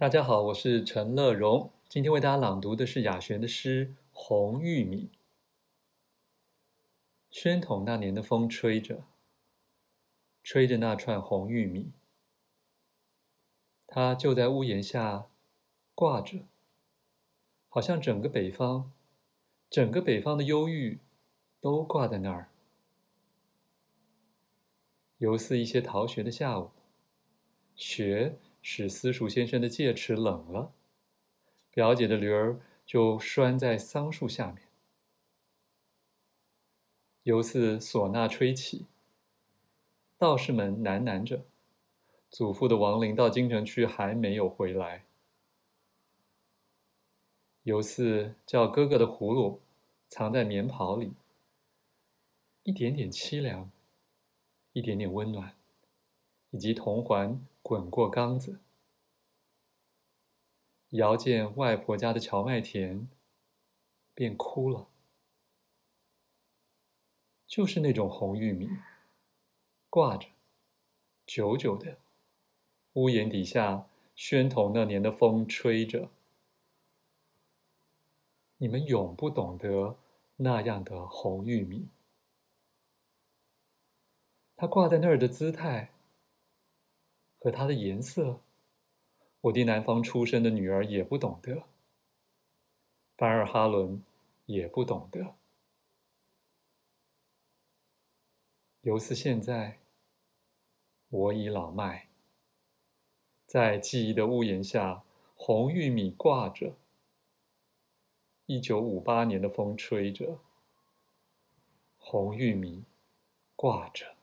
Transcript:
大家好，我是陈乐荣，今天为大家朗读的是雅璇的诗《红玉米》。宣统那年的风吹着，吹着那串红玉米，它就在屋檐下挂着，好像整个北方，整个北方的忧郁都挂在那儿。犹似一些逃学的下午，雪使私塾先生的戒尺冷了，表姐的驴儿就拴在桑树下面。犹似唢呐吹起，道士们喃喃着，祖父的亡灵到京城去还没有回来。犹似叫哥哥的葫芦藏在棉袍里，一点点凄凉。一点点温暖，以及铜环滚过缸子，遥见外婆家的荞麦田，便哭了。就是那种红玉米，挂着，久久的，屋檐底下，宣统那年的风吹着。你们永不懂得那样的红玉米。它挂在那儿的姿态和它的颜色，我的南方出生的女儿也不懂得，班尔哈伦也不懂得。犹似现在，我已老迈，在记忆的屋檐下，红玉米挂着，一九五八年的风吹着，红玉米挂着。